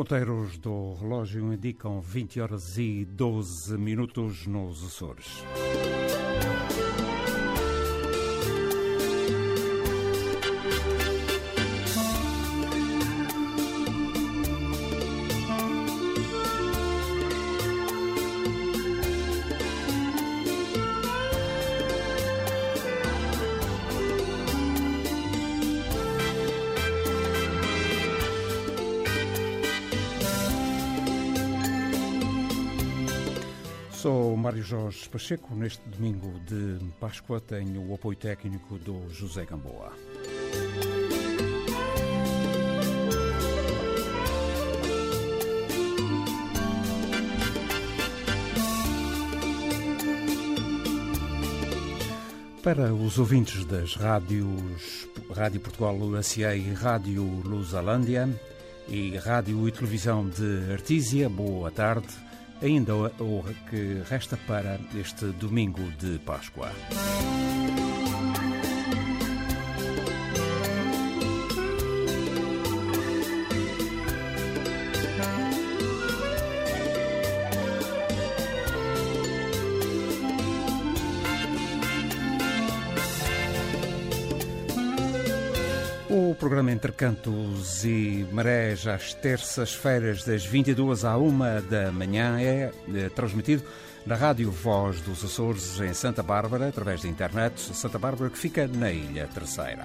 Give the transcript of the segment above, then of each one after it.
Ponteiros do relógio indicam 20 horas e 12 minutos nos Açores. Jorge Pacheco. Neste domingo de Páscoa tenho o apoio técnico do José Gamboa. Para os ouvintes das rádios Rádio Portugal USA e Rádio Lusalândia e Rádio e Televisão de Artísia, boa tarde. Ainda o que resta para este domingo de Páscoa. Entre Cantos e Marés, às terças-feiras, das 22 à 1 da manhã, é, é transmitido na Rádio Voz dos Açores, em Santa Bárbara, através da internet. Santa Bárbara, que fica na Ilha Terceira.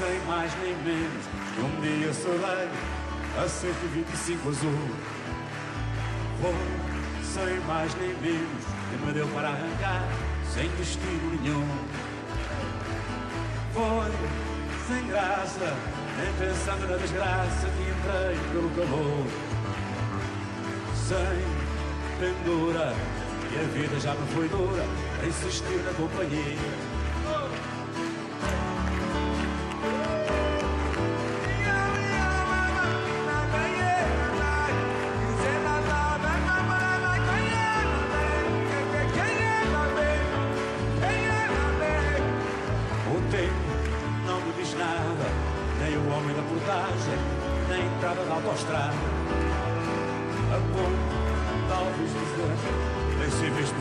Sem mais nem menos, que um dia serei a 125 azul. Foi, sem mais nem menos, que me deu para arrancar, sem destino nenhum. Foi, sem graça, nem pensando na desgraça que entrei pelo calor. Sem pendura, e a vida já me foi dura, a insistir na companhia.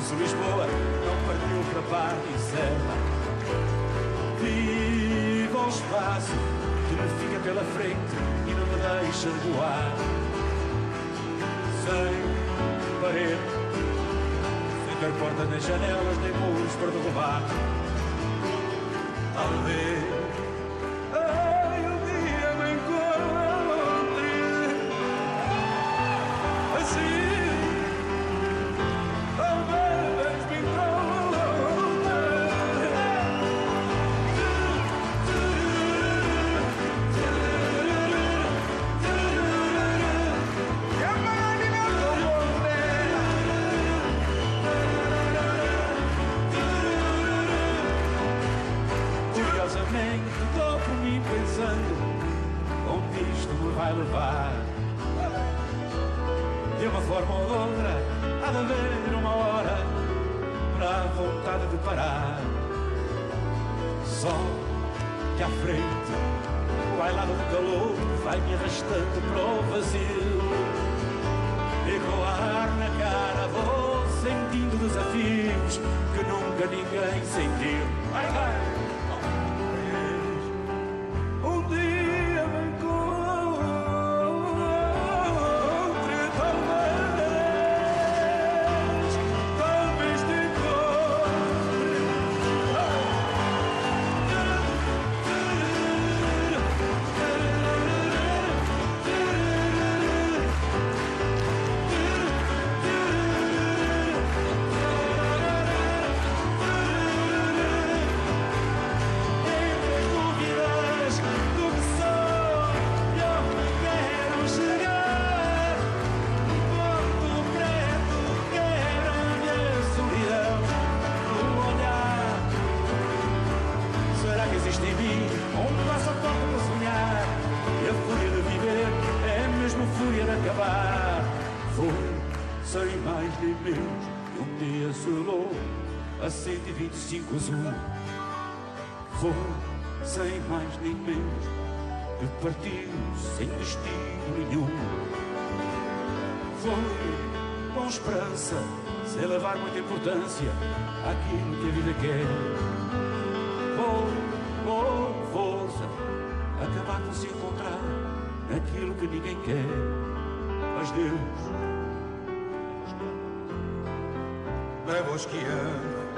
Se Lisboa não partiu para e Serra. Viva o espaço que me fica pela frente e não me deixa voar. Sem parede, sem ter portas nem janelas, nem muros para derrubar. Talvez ninguém sentiu. Esperança, sem levar muita importância àquilo que a vida quer. Foi com força, acabar por se encontrar naquilo que ninguém quer. Mas Deus leva os que amam.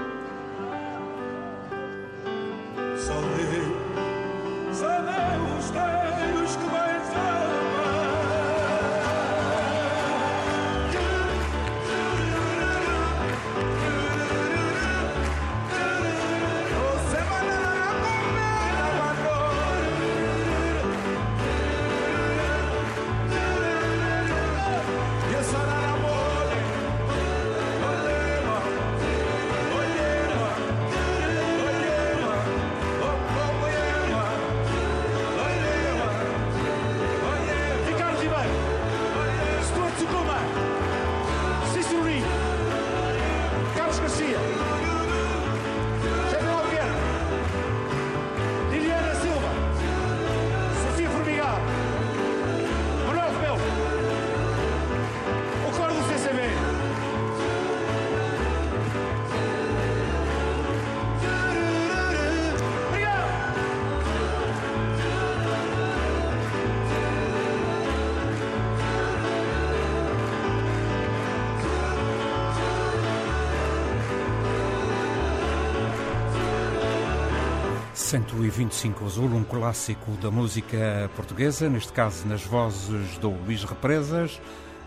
...125 Azul, um clássico da música portuguesa, neste caso nas vozes do Luís Represas,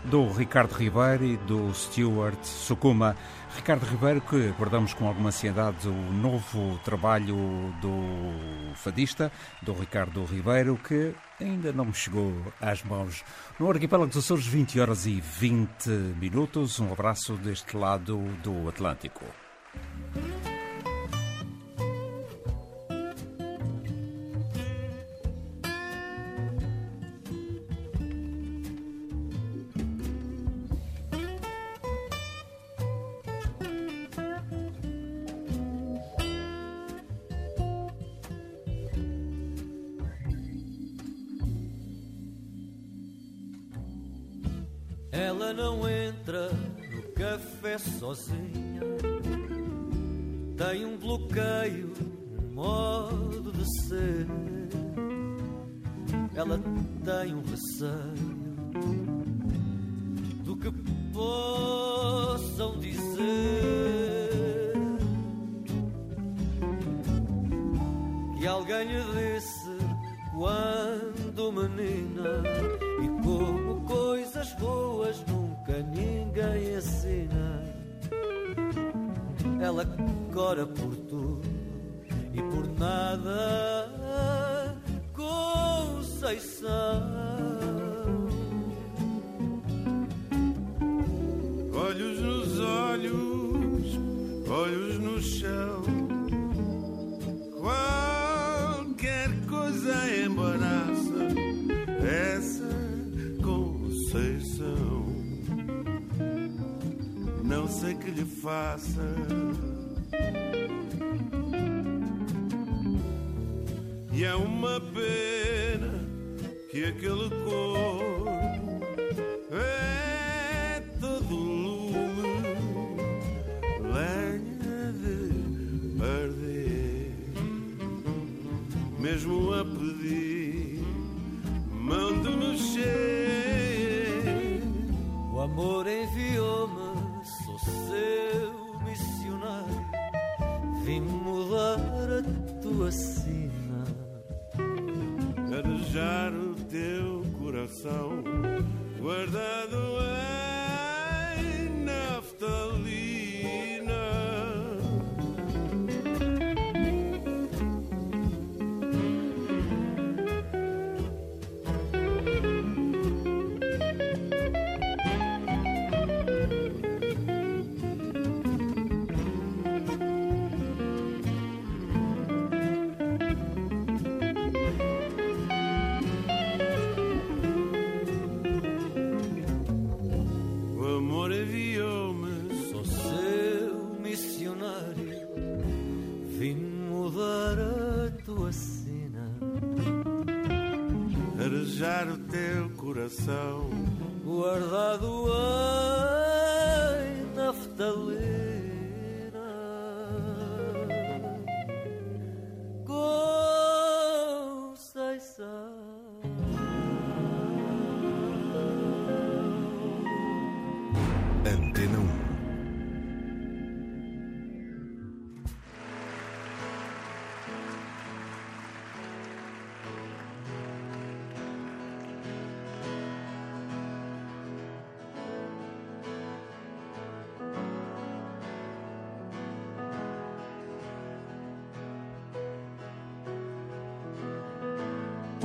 do Ricardo Ribeiro e do Stuart Sukuma. Ricardo Ribeiro, que guardamos com alguma ansiedade o novo trabalho do fadista, do Ricardo Ribeiro, que ainda não chegou às mãos. No Arquipélago dos Açores, 20 horas e 20 minutos. Um abraço deste lado do Atlântico. Sozinha. Tem um bloqueio, um modo de ser. Ela tem um receio do que possam dizer. Que alguém lhe disse quando menina ela cora por tudo e por nada, Conceição. Olhos nos olhos, olhos no chão. Qualquer coisa embaraça essa Conceição. Não sei que lhe faça. Aquele corpo é todo lume, lenha de perder, mesmo a pedir, mão de mexer.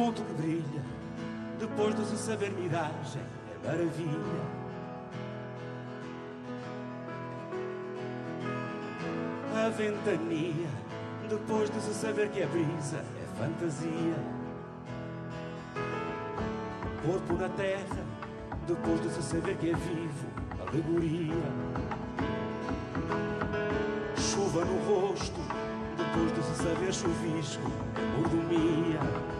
Ponto que brilha depois de se saber miragem é maravilha. A ventania depois de se saber que é brisa é fantasia. Corpo na terra depois de se saber que é vivo alegoria. Chuva no rosto depois de se saber chuvisco é mordomia.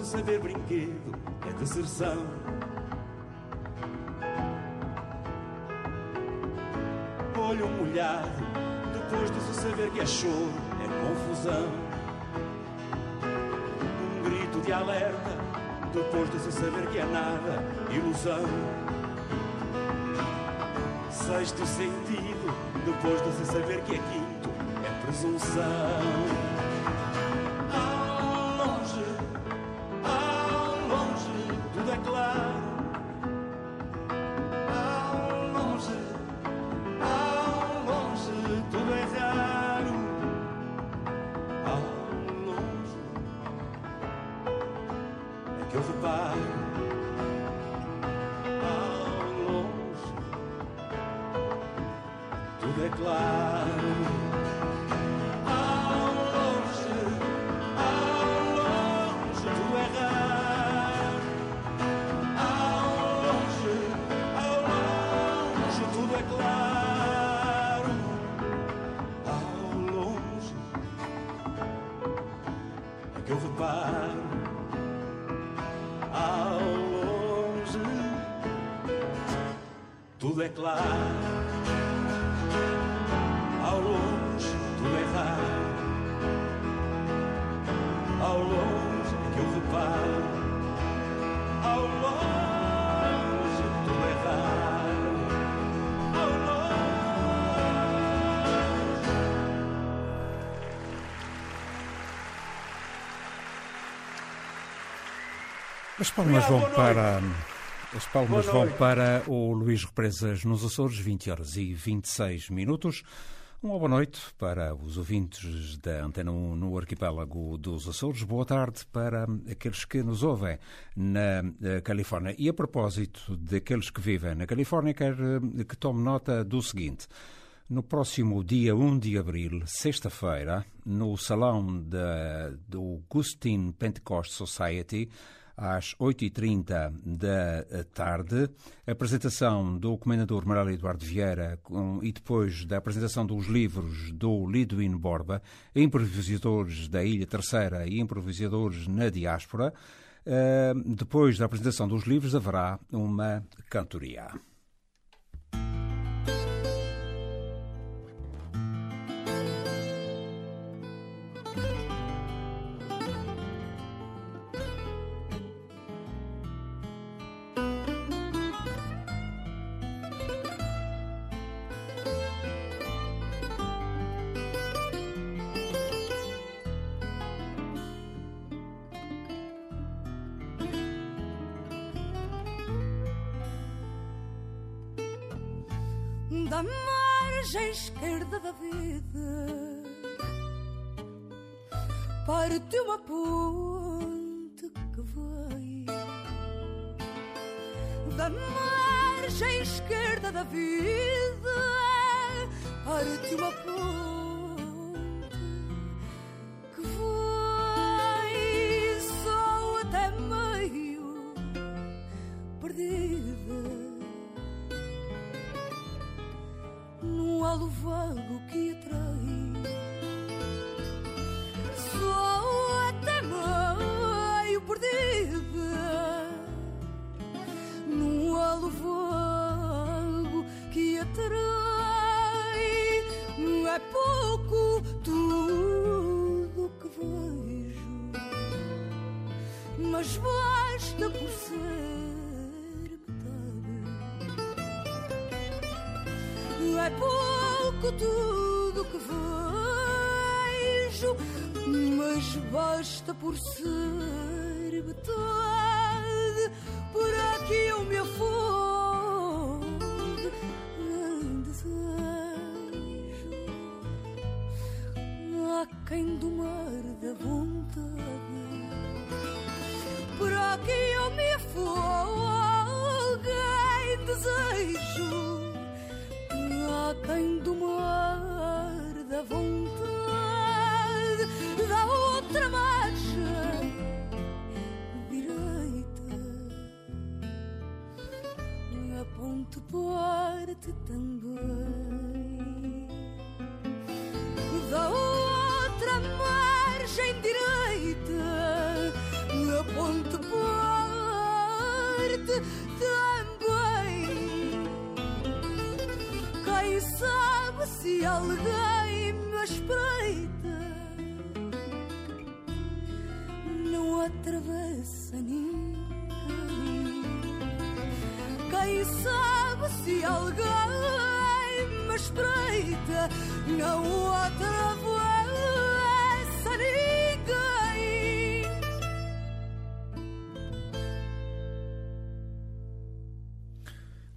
se saber brinquedo, é deserção. Olho molhado, depois de se saber que é choro, é confusão. Um grito de alerta, depois de se saber que é nada, ilusão. Sexto sentido, depois de se saber que é quinto, é presunção. As palmas vão para. As palmas vão para o Luís Represas nos Açores, 20 horas e 26 minutos. Uma boa noite para os ouvintes da Antena 1 no arquipélago dos Açores. Boa tarde para aqueles que nos ouvem na eh, Califórnia. E a propósito daqueles que vivem na Califórnia, quero eh, que tome nota do seguinte. No próximo dia 1 de abril, sexta-feira, no salão da, do Gustin Pentecost Society, às 8h30 da tarde, a apresentação do Comendador Manuel Eduardo Vieira com, e depois da apresentação dos livros do Lidwin Borba, improvisadores da Ilha Terceira e improvisadores na diáspora. Uh, depois da apresentação dos livros haverá uma cantoria. Da margem esquerda da vida. Parte uma ponte que vai da margem esquerda da vida. Parte uma ponte num halo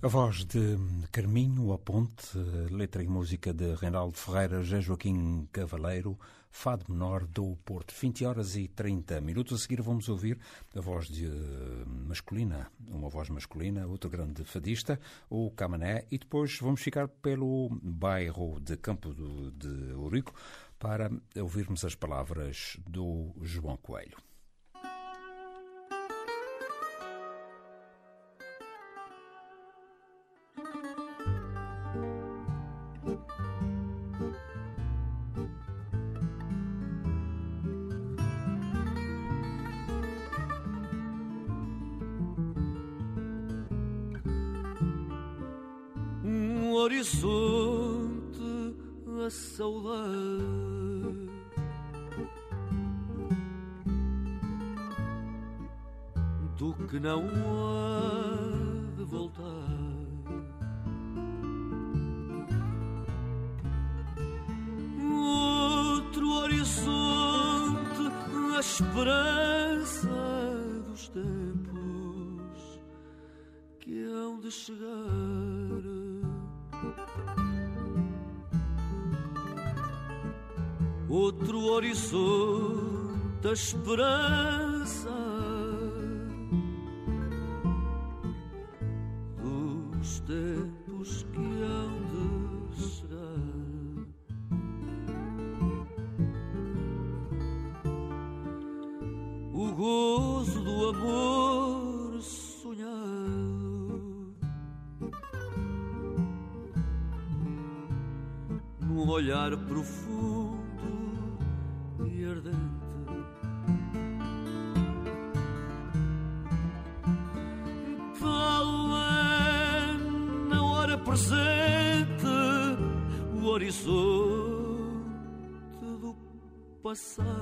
A voz de Carminho A Ponte, letra e música de Reinaldo Ferreira, José Joaquim Cavaleiro, Fado Menor do Porto. 20 horas e 30 minutos. A seguir vamos ouvir a voz de, uh, masculina, uma voz masculina, outro grande fadista, o Camané, e depois vamos ficar pelo bairro de Campo de Ourico para ouvirmos as palavras do João Coelho. Horizonte a saudade. Do que não há de voltar. Outro horizonte a esperança Outro horizonte esperança presente o horizonte do passado.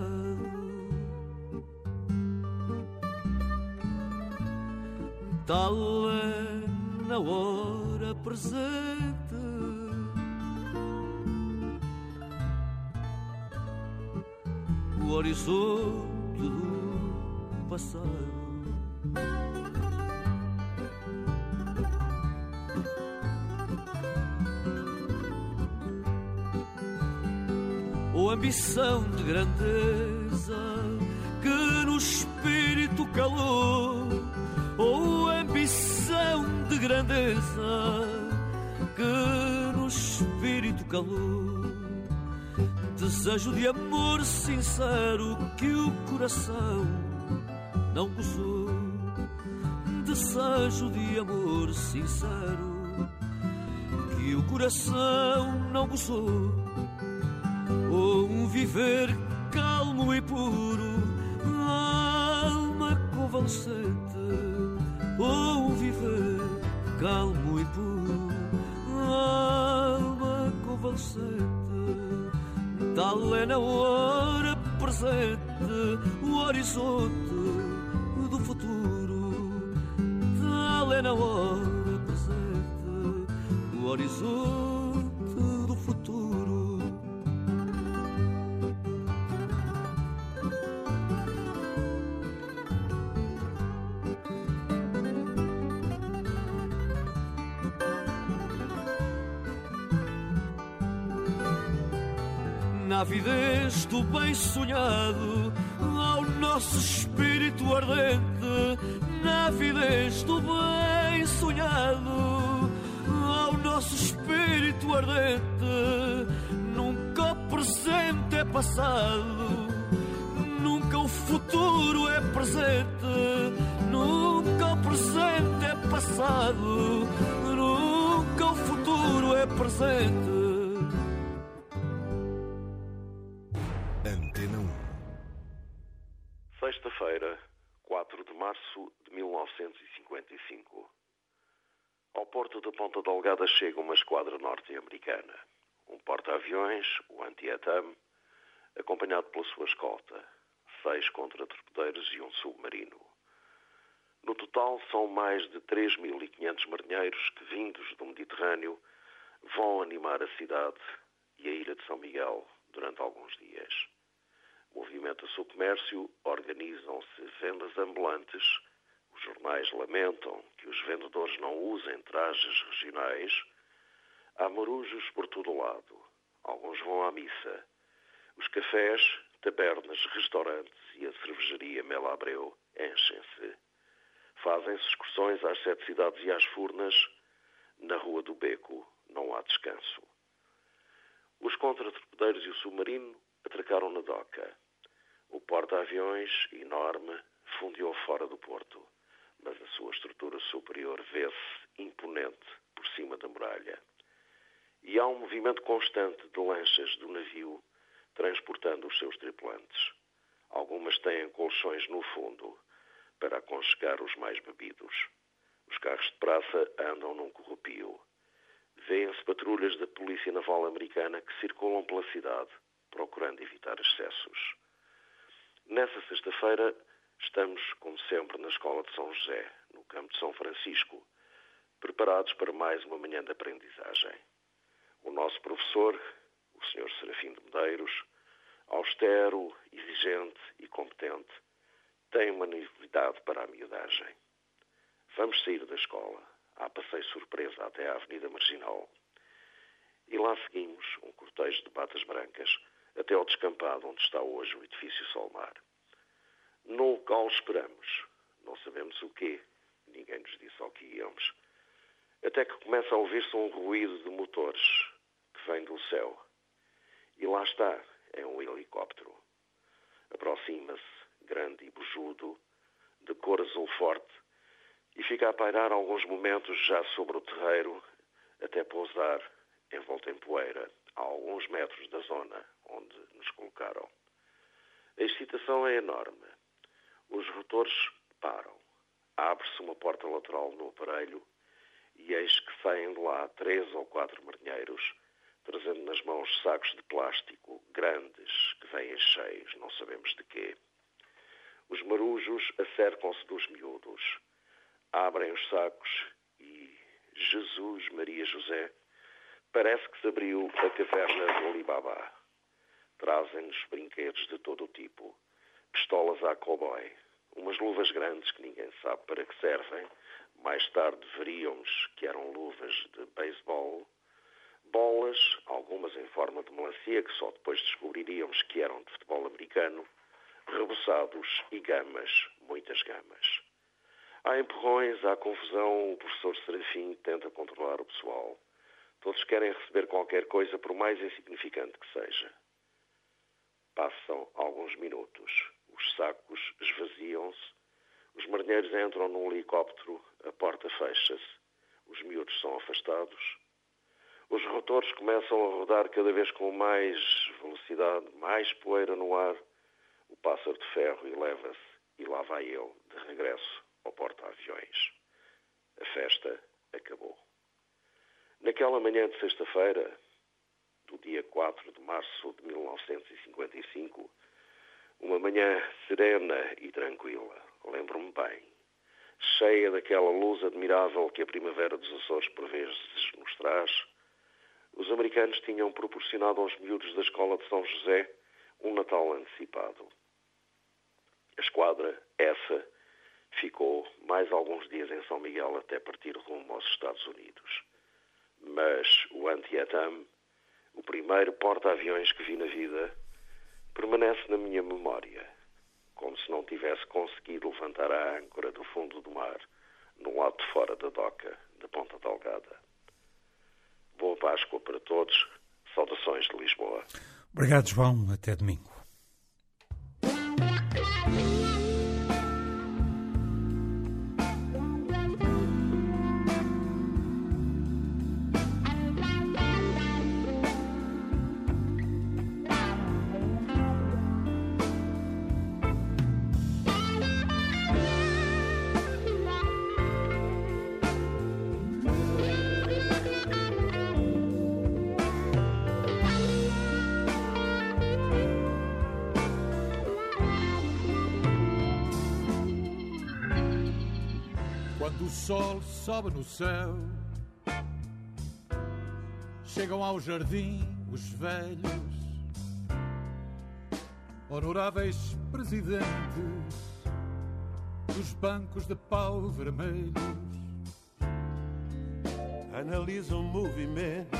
Tal é na hora presente o horizonte do passado. Ambição de grandeza que no espírito calou, ou ambição de grandeza que no espírito calou desejo de amor sincero que o coração não gozou. Desejo de amor sincero que o coração não gozou. Viver calmo e puro, alma convalescente. Ou viver calmo e puro, alma convalescente. Tal é na hora presente o horizonte do futuro. Tal é na hora presente o horizonte na avidez do bem sonhado, ao nosso espírito ardente, na avidez do bem sonhado, ao nosso espírito ardente, nunca o presente é passado, nunca o futuro é presente, nunca o presente é passado, nunca o futuro é presente. Março de 1955. Ao porto de Ponta Delgada chega uma esquadra norte-americana. Um porta-aviões, o Antietam, acompanhado pela sua escolta, seis contra-torpedeiros e um submarino. No total, são mais de 3.500 marinheiros que, vindos do Mediterrâneo, vão animar a cidade e a ilha de São Miguel durante alguns dias. Movimenta-se o comércio, organizam-se vendas ambulantes, os jornais lamentam que os vendedores não usem trajes regionais, há marujos por todo lado, alguns vão à missa. Os cafés, tabernas, restaurantes e a cervejaria Mela Abreu enchem-se. Fazem-se excursões às sete cidades e às furnas. Na Rua do Beco não há descanso. Os contra-torpedeiros e o submarino atracaram na doca. O porta-aviões, enorme, fundiu fora do porto, mas a sua estrutura superior vê-se imponente por cima da muralha. E há um movimento constante de lanchas do navio transportando os seus tripulantes. Algumas têm colchões no fundo para aconchegar os mais bebidos. Os carros de praça andam num corrupio. Vêem-se patrulhas da Polícia Naval Americana que circulam pela cidade, procurando evitar excessos. Nessa sexta-feira, estamos, como sempre, na Escola de São José, no campo de São Francisco, preparados para mais uma manhã de aprendizagem. O nosso professor, o Sr. Serafim de Medeiros, austero, exigente e competente, tem uma novidade para a miudagem. Vamos sair da escola leva até à Avenida Marginal. E lá seguimos, um cortejo de batas brancas, até ao descampado onde está hoje o edifício Solmar. No local esperamos. Não sabemos o quê. Ninguém nos disse ao que íamos. Até que começa a ouvir-se um ruído de motores que vem do céu. E lá está, é um helicóptero. Aproxima-se, grande e bujudo, de cor azul forte, e fica a pairar alguns momentos já sobre o terreiro, até pousar, envolto em poeira, a alguns metros da zona onde nos colocaram. A excitação é enorme. Os rotores param. Abre-se uma porta lateral no aparelho e eis que saem de lá três ou quatro marinheiros, trazendo nas mãos sacos de plástico grandes que vêm cheios, não sabemos de quê. Os marujos acercam-se dos miúdos, abrem os sacos e Jesus, Maria José, parece que se abriu a caverna do Alibaba. Trazem-nos brinquedos de todo o tipo, pistolas à cowboy, umas luvas grandes que ninguém sabe para que servem, mais tarde veríamos que eram luvas de beisebol, bolas, algumas em forma de melancia, que só depois descobriríamos que eram de futebol americano, reboçados e gamas, muitas gamas. Há empurrões, há confusão, o professor Serafim tenta controlar o pessoal. Todos querem receber qualquer coisa, por mais insignificante que seja. Passam alguns minutos. Os sacos esvaziam-se. Os marinheiros entram num helicóptero. A porta fecha-se. Os miúdos são afastados. Os rotores começam a rodar cada vez com mais velocidade, mais poeira no ar. O pássaro de ferro eleva-se e lá vai ele, de regresso ao porta-aviões. A festa acabou. Naquela manhã de sexta-feira, do dia 4 de março de 1955, uma manhã serena e tranquila, lembro-me bem, cheia daquela luz admirável que a primavera dos Açores por vezes nos traz, os americanos tinham proporcionado aos miúdos da escola de São José um Natal antecipado. A esquadra, essa, ficou mais alguns dias em São Miguel até partir rumo aos Estados Unidos. Mas o Antietam, o primeiro porta-aviões que vi na vida, permanece na minha memória, como se não tivesse conseguido levantar a âncora do fundo do mar, no lado de fora da doca da Ponta Delgada. Boa Páscoa para todos. Saudações de Lisboa. Obrigado, João. Até domingo. Sol sobe no céu, chegam ao jardim os velhos, honoráveis presidentes dos bancos de pau vermelhos. Analisam movimentos,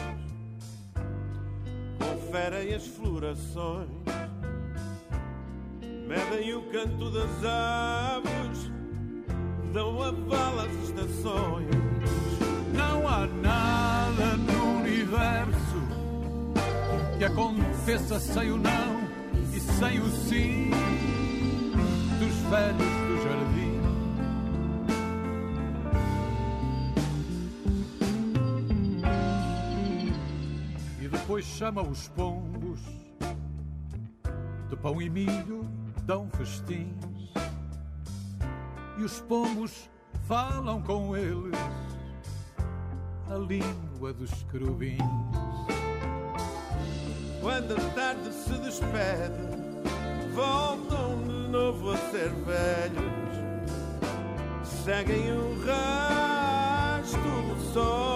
conferem as florações, medem o canto das aves dão a bala às estações. Não há nada no universo que aconteça sem o não e sem o sim dos velhos do jardim. E depois chama os pombos de pão e milho, dão festins e os pombos falam com eles a língua dos querubins. Quando a tarde se despede, voltam de novo a ser velhos, seguem o rasto do sol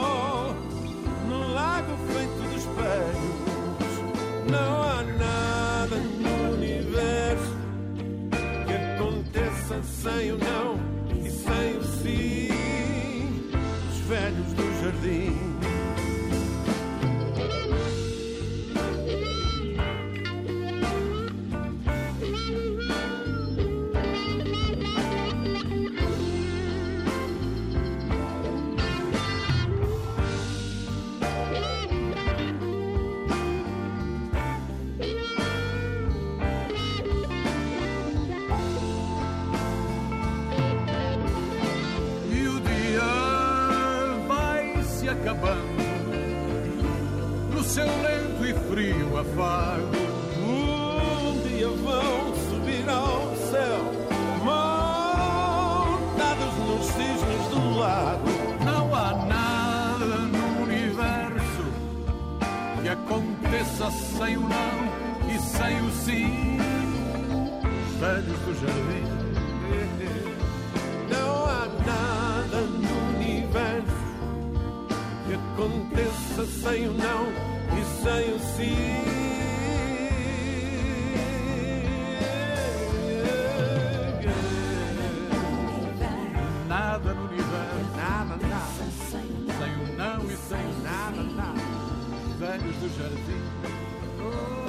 Velhos do jardim. Oh,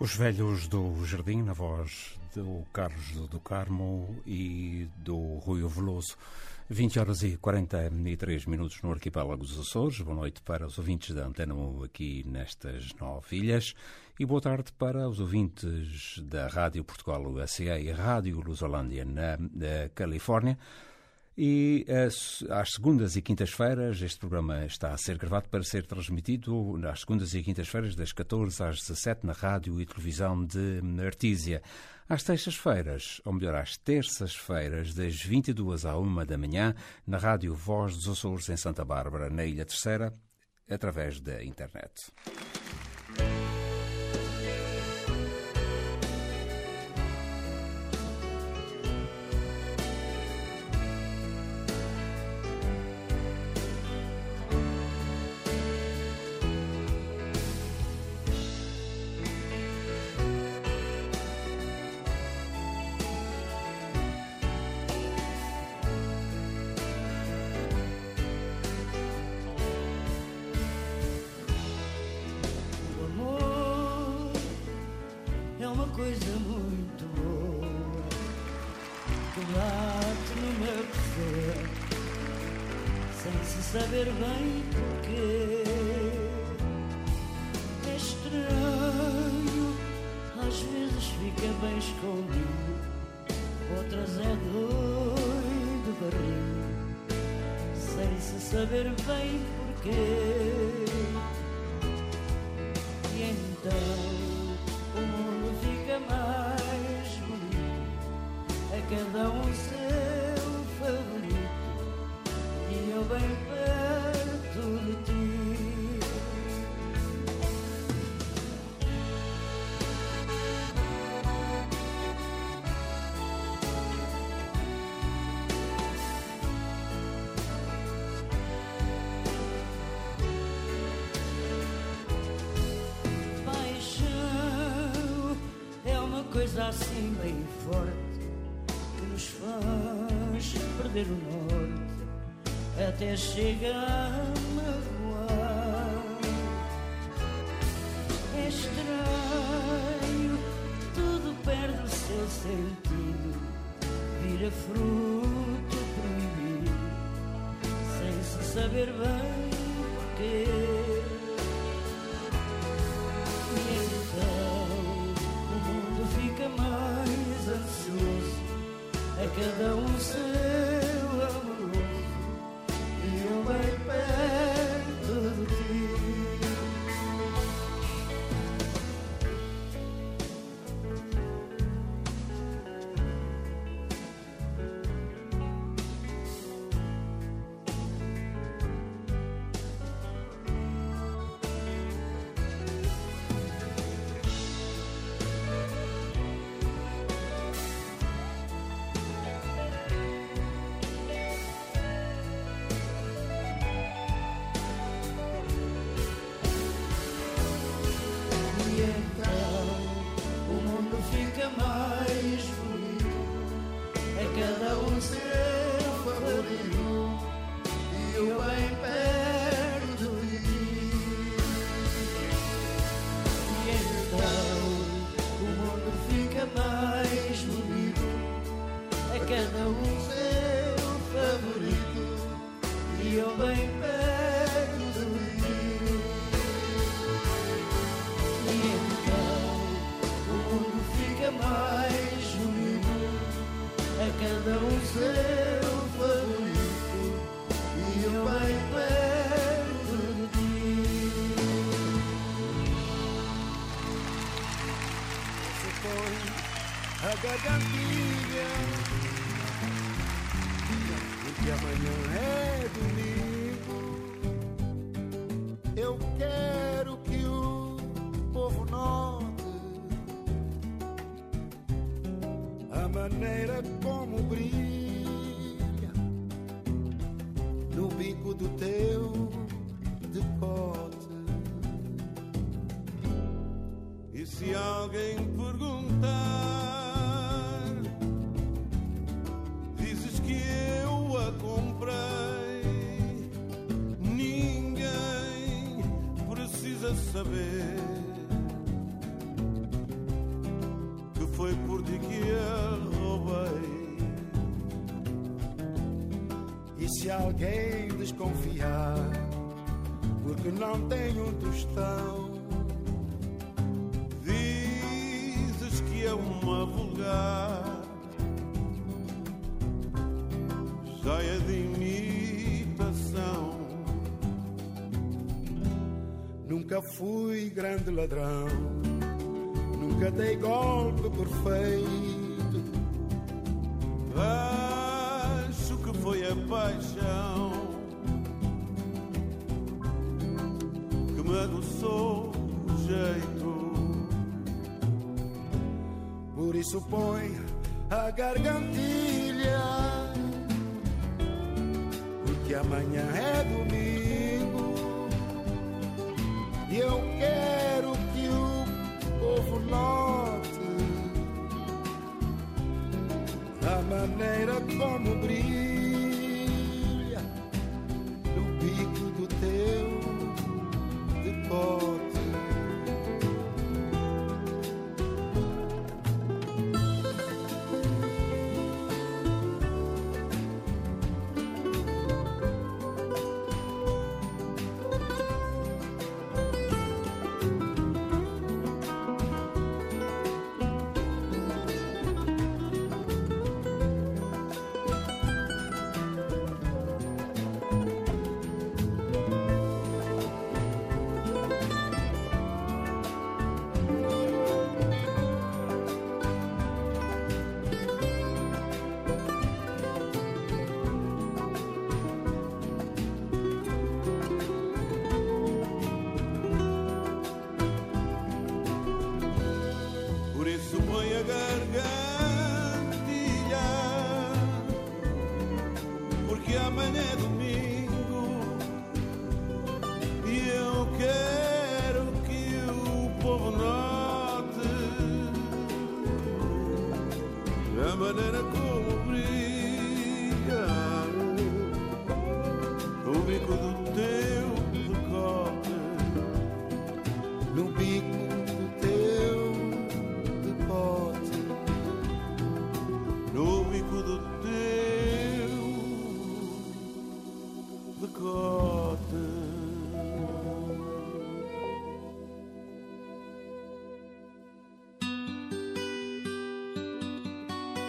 Os Velhos do Jardim, na voz do Carlos do Carmo e do Rui Veloso. 20 horas e 43 minutos no arquipélago dos Açores. Boa noite para os ouvintes da Antena 1 aqui nestas nove ilhas e boa tarde para os ouvintes da Rádio Portugal USA e Rádio Lusolândia na, na Califórnia. E as, às segundas e quintas-feiras, este programa está a ser gravado para ser transmitido às segundas e quintas-feiras, das 14 às 17, na rádio e televisão de Artísia. Às terças-feiras, ou melhor, às terças-feiras, das 22 à 1 da manhã, na rádio Voz dos Açores, em Santa Bárbara, na Ilha Terceira, através da internet. Coisa muito boa que bate no meu ser sem se saber bem porquê. É estranho, às vezes fica bem escondido, outras é doido barril sem se saber bem porquê. Até chegar a magoar. É estranho, tudo perde o seu sentido, vira fruto proibido, sem se saber bem porquê. E fui grande ladrão, nunca dei golpe perfeito. Acho que foi a paixão que me adoçou o jeito. Por isso põe a gargantilha, porque amanhã é domingo eu quero que o povo note a maneira como brilha isso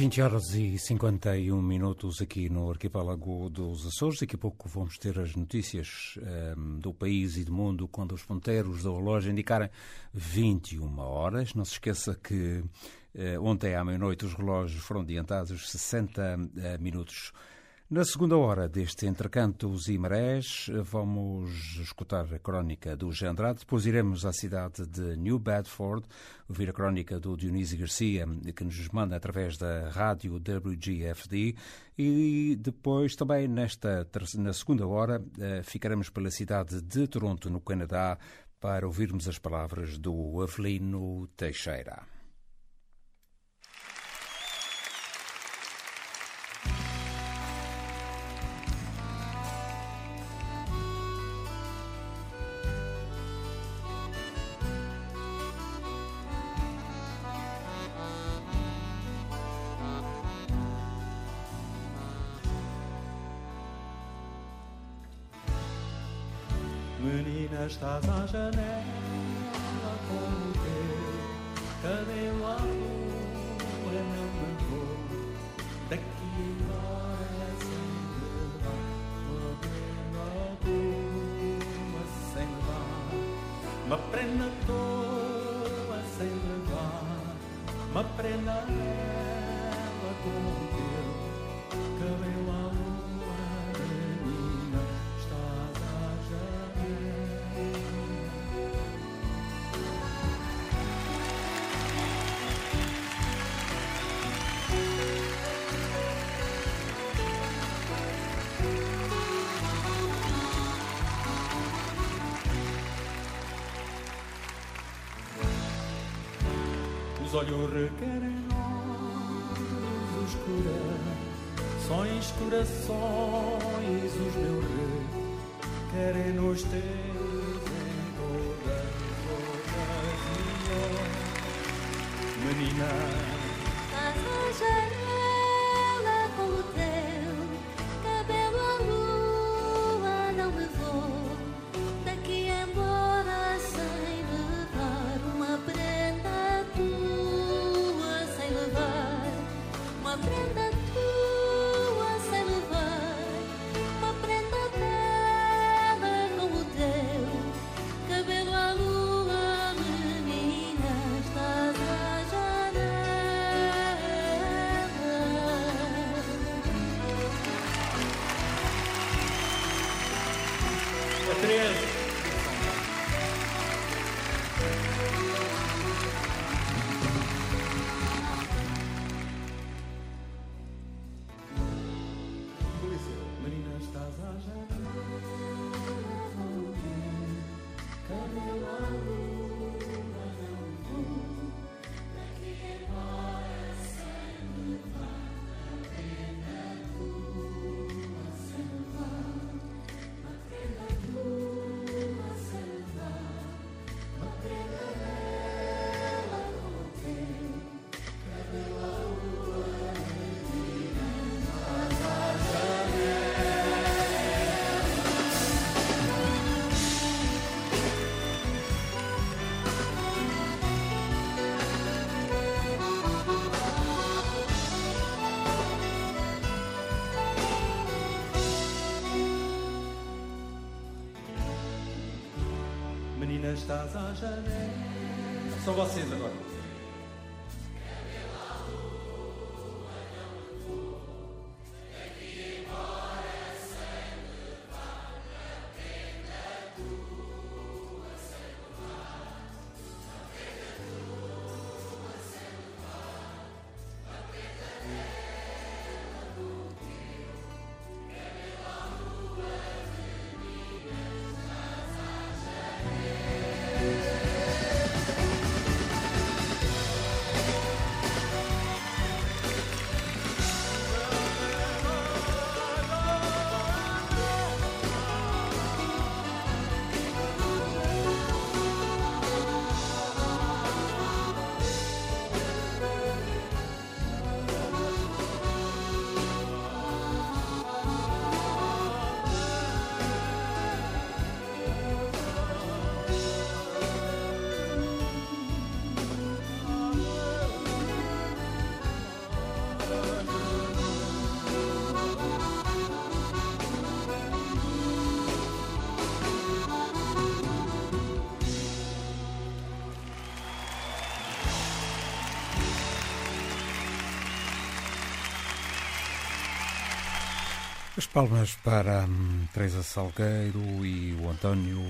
Vinte horas e 51 minutos aqui no arquipélago dos Açores. Daqui a pouco vamos ter as notícias ehm, do país e do mundo quando os ponteiros da relógio indicarem 21 horas. Não se esqueça que eh, ontem à meia-noite os relógios foram adiantados 60 eh, minutos. Na segunda hora deste Entre Cantos e Marés, vamos escutar a crónica do Jean Andrade, depois iremos à cidade de New Bedford, ouvir a crónica do Dionísio Garcia, que nos manda através da rádio WGFD, e depois também nesta na segunda hora eh, ficaremos pela cidade de Toronto, no Canadá, para ouvirmos as palavras do Avelino Teixeira. Os olhos requerem luz escura Sões corações os meus reis Querem nos ter em todas ocasiões Menina, Faz São vocês agora. Palmas para hum, Teresa Salgueiro e o António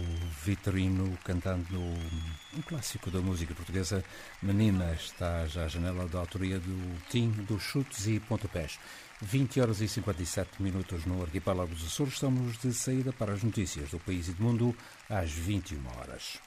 Vitorino cantando um clássico da música portuguesa, Menina, está já à janela da autoria do Tim dos Chutes e Pontapés. 20 horas e 57 minutos no arquipélago dos Açores. Estamos de saída para as notícias do país e do mundo às 21 horas.